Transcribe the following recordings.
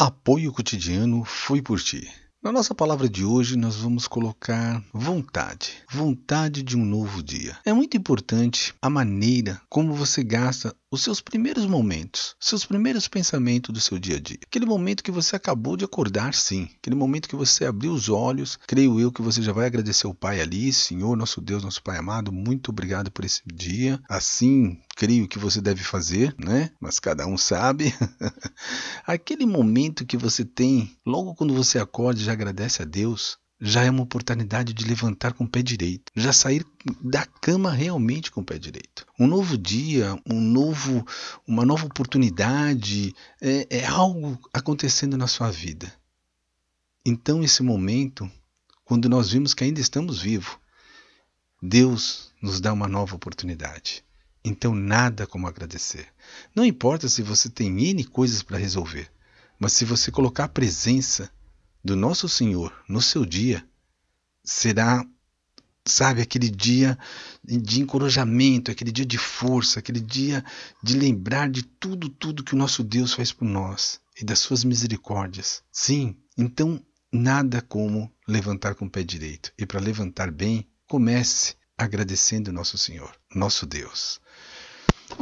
Apoio cotidiano foi por ti. Na nossa palavra de hoje, nós vamos colocar vontade. Vontade de um novo dia. É muito importante a maneira como você gasta os seus primeiros momentos, seus primeiros pensamentos do seu dia a dia. Aquele momento que você acabou de acordar, sim. Aquele momento que você abriu os olhos, creio eu que você já vai agradecer o Pai ali, Senhor, nosso Deus, nosso Pai amado, muito obrigado por esse dia. Assim, creio que você deve fazer, né? Mas cada um sabe. Aquele momento que você tem, logo quando você acorda já agradece a Deus, já é uma oportunidade de levantar com o pé direito, já sair da cama realmente com o pé direito. Um novo dia, um novo, uma nova oportunidade, é, é algo acontecendo na sua vida. Então, esse momento, quando nós vimos que ainda estamos vivos, Deus nos dá uma nova oportunidade. Então, nada como agradecer. Não importa se você tem N coisas para resolver, mas se você colocar a presença do nosso Senhor no seu dia, será, sabe, aquele dia de encorajamento, aquele dia de força, aquele dia de lembrar de tudo, tudo que o nosso Deus faz por nós e das suas misericórdias. Sim, então nada como levantar com o pé direito. E para levantar bem, comece agradecendo nosso Senhor, nosso Deus.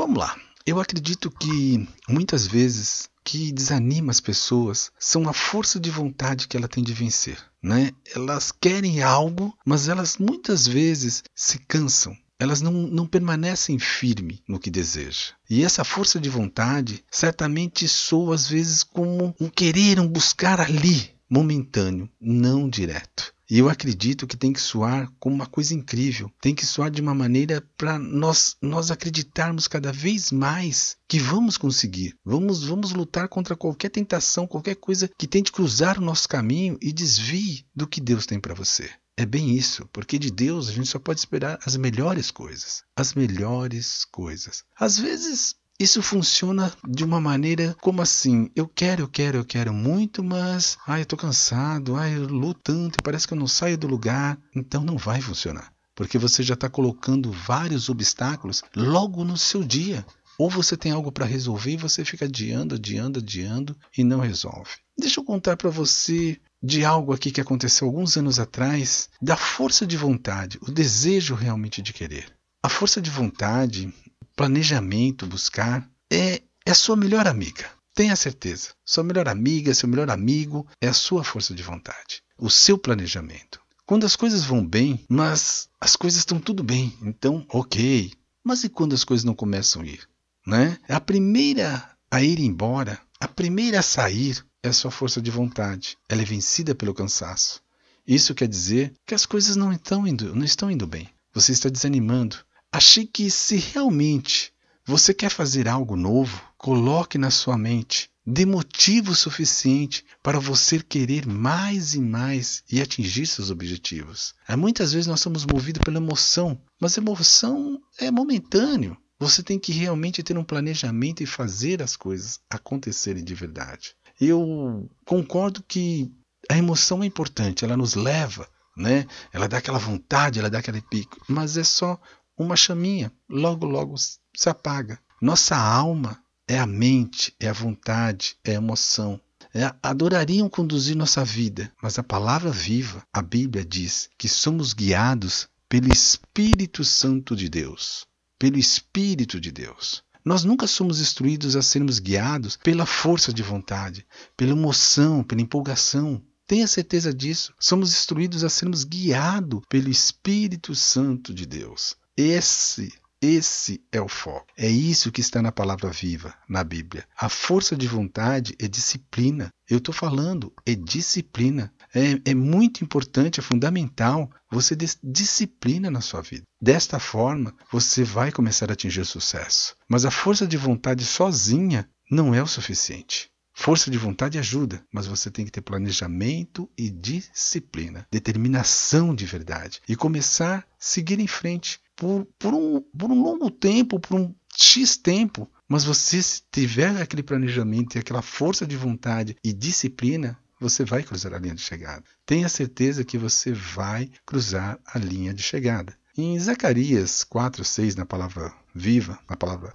Vamos lá. Eu acredito que muitas vezes que desanima as pessoas são a força de vontade que ela tem de vencer, né? Elas querem algo, mas elas muitas vezes se cansam. Elas não, não permanecem firmes no que desejam. E essa força de vontade certamente soa às vezes como um querer, um buscar ali, momentâneo, não direto. E eu acredito que tem que soar como uma coisa incrível, tem que soar de uma maneira para nós nós acreditarmos cada vez mais que vamos conseguir. Vamos vamos lutar contra qualquer tentação, qualquer coisa que tente cruzar o nosso caminho e desvie do que Deus tem para você. É bem isso, porque de Deus a gente só pode esperar as melhores coisas, as melhores coisas. Às vezes isso funciona de uma maneira como assim: eu quero, eu quero, eu quero muito, mas ai, eu tô cansado, ai, eu luto tanto, parece que eu não saio do lugar. Então não vai funcionar, porque você já está colocando vários obstáculos logo no seu dia. Ou você tem algo para resolver e você fica adiando, adiando, adiando e não resolve. Deixa eu contar para você de algo aqui que aconteceu alguns anos atrás, da força de vontade, o desejo realmente de querer. A força de vontade planejamento, buscar, é, é sua melhor amiga. Tenha certeza. Sua melhor amiga, seu melhor amigo é a sua força de vontade, o seu planejamento. Quando as coisas vão bem, mas as coisas estão tudo bem, então ok. Mas e quando as coisas não começam a ir? Né? A primeira a ir embora, a primeira a sair é a sua força de vontade. Ela é vencida pelo cansaço. Isso quer dizer que as coisas não estão indo, não estão indo bem. Você está desanimando. Achei que se realmente você quer fazer algo novo, coloque na sua mente dê motivo suficiente para você querer mais e mais e atingir seus objetivos. É, muitas vezes nós somos movidos pela emoção, mas emoção é momentâneo. Você tem que realmente ter um planejamento e fazer as coisas acontecerem de verdade. Eu concordo que a emoção é importante, ela nos leva, né? Ela dá aquela vontade, ela dá aquele pico, mas é só uma chaminha, logo, logo se apaga. Nossa alma é a mente, é a vontade, é a emoção. É, adorariam conduzir nossa vida, mas a palavra viva, a Bíblia diz que somos guiados pelo Espírito Santo de Deus. Pelo Espírito de Deus. Nós nunca somos instruídos a sermos guiados pela força de vontade, pela emoção, pela empolgação. Tenha certeza disso. Somos instruídos a sermos guiados pelo Espírito Santo de Deus. Esse esse é o foco. É isso que está na palavra viva, na Bíblia. A força de vontade é disciplina. Eu estou falando, é disciplina. É, é, muito importante, é fundamental você ter disciplina na sua vida. Desta forma, você vai começar a atingir sucesso. Mas a força de vontade sozinha não é o suficiente. Força de vontade ajuda, mas você tem que ter planejamento e disciplina, determinação de verdade e começar a seguir em frente por, por, um, por um longo tempo, por um X tempo. Mas você, se tiver aquele planejamento e aquela força de vontade e disciplina, você vai cruzar a linha de chegada. Tenha certeza que você vai cruzar a linha de chegada. Em Zacarias 4, 6, na palavra viva, na palavra,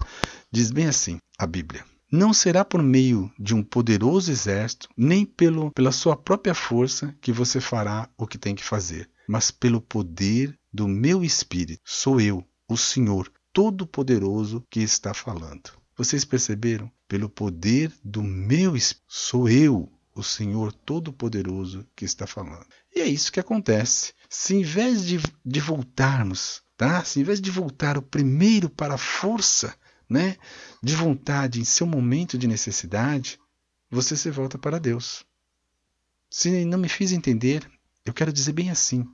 diz bem assim a Bíblia. Não será por meio de um poderoso exército, nem pelo, pela sua própria força que você fará o que tem que fazer, mas pelo poder do meu espírito. Sou eu, o Senhor Todo-Poderoso, que está falando. Vocês perceberam? Pelo poder do meu espírito. Sou eu, o Senhor Todo-Poderoso, que está falando. E é isso que acontece. Se em vez de, de voltarmos, tá? Se em vez de voltar o primeiro para a força, né, de vontade em seu momento de necessidade, você se volta para Deus. Se não me fiz entender, eu quero dizer bem assim.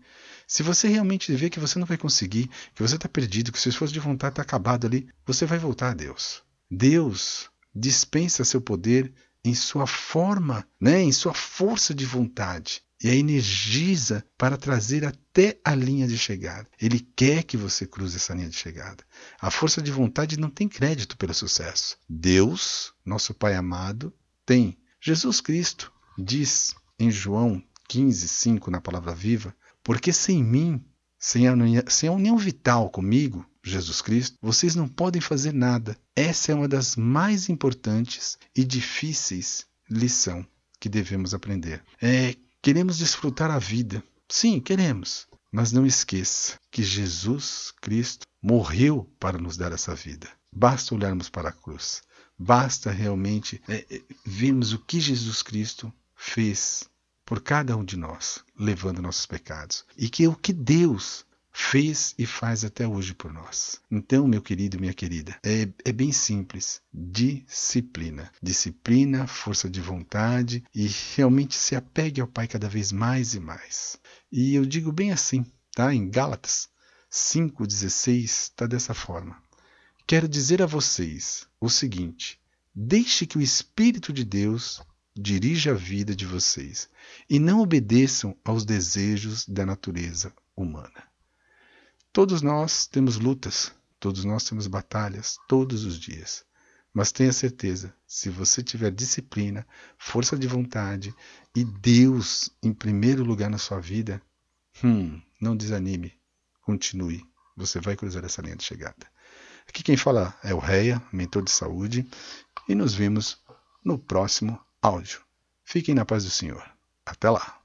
Se você realmente vê que você não vai conseguir, que você está perdido, que seu esforço de vontade está acabado ali, você vai voltar a Deus. Deus dispensa seu poder em sua forma, né, em sua força de vontade e a energiza para trazer até a linha de chegada. Ele quer que você cruze essa linha de chegada. A força de vontade não tem crédito pelo sucesso. Deus, nosso Pai amado, tem. Jesus Cristo diz em João 15, 5, na Palavra Viva, porque sem mim, sem a, união, sem a união vital comigo, Jesus Cristo, vocês não podem fazer nada. Essa é uma das mais importantes e difíceis lição que devemos aprender. É Queremos desfrutar a vida. Sim, queremos. Mas não esqueça que Jesus Cristo morreu para nos dar essa vida. Basta olharmos para a cruz. Basta realmente é, é, vermos o que Jesus Cristo fez por cada um de nós, levando nossos pecados. E que o que Deus fez e faz até hoje por nós. Então, meu querido, minha querida, é, é bem simples. Disciplina. Disciplina, força de vontade e realmente se apegue ao Pai cada vez mais e mais. E eu digo bem assim, tá? Em Gálatas 5,16 está dessa forma. Quero dizer a vocês o seguinte: deixe que o Espírito de Deus dirija a vida de vocês e não obedeçam aos desejos da natureza humana. Todos nós temos lutas, todos nós temos batalhas, todos os dias. Mas tenha certeza, se você tiver disciplina, força de vontade e Deus em primeiro lugar na sua vida, hum, não desanime, continue. Você vai cruzar essa linha de chegada. Aqui quem fala é o Reia, mentor de saúde, e nos vemos no próximo áudio. Fiquem na paz do Senhor. Até lá!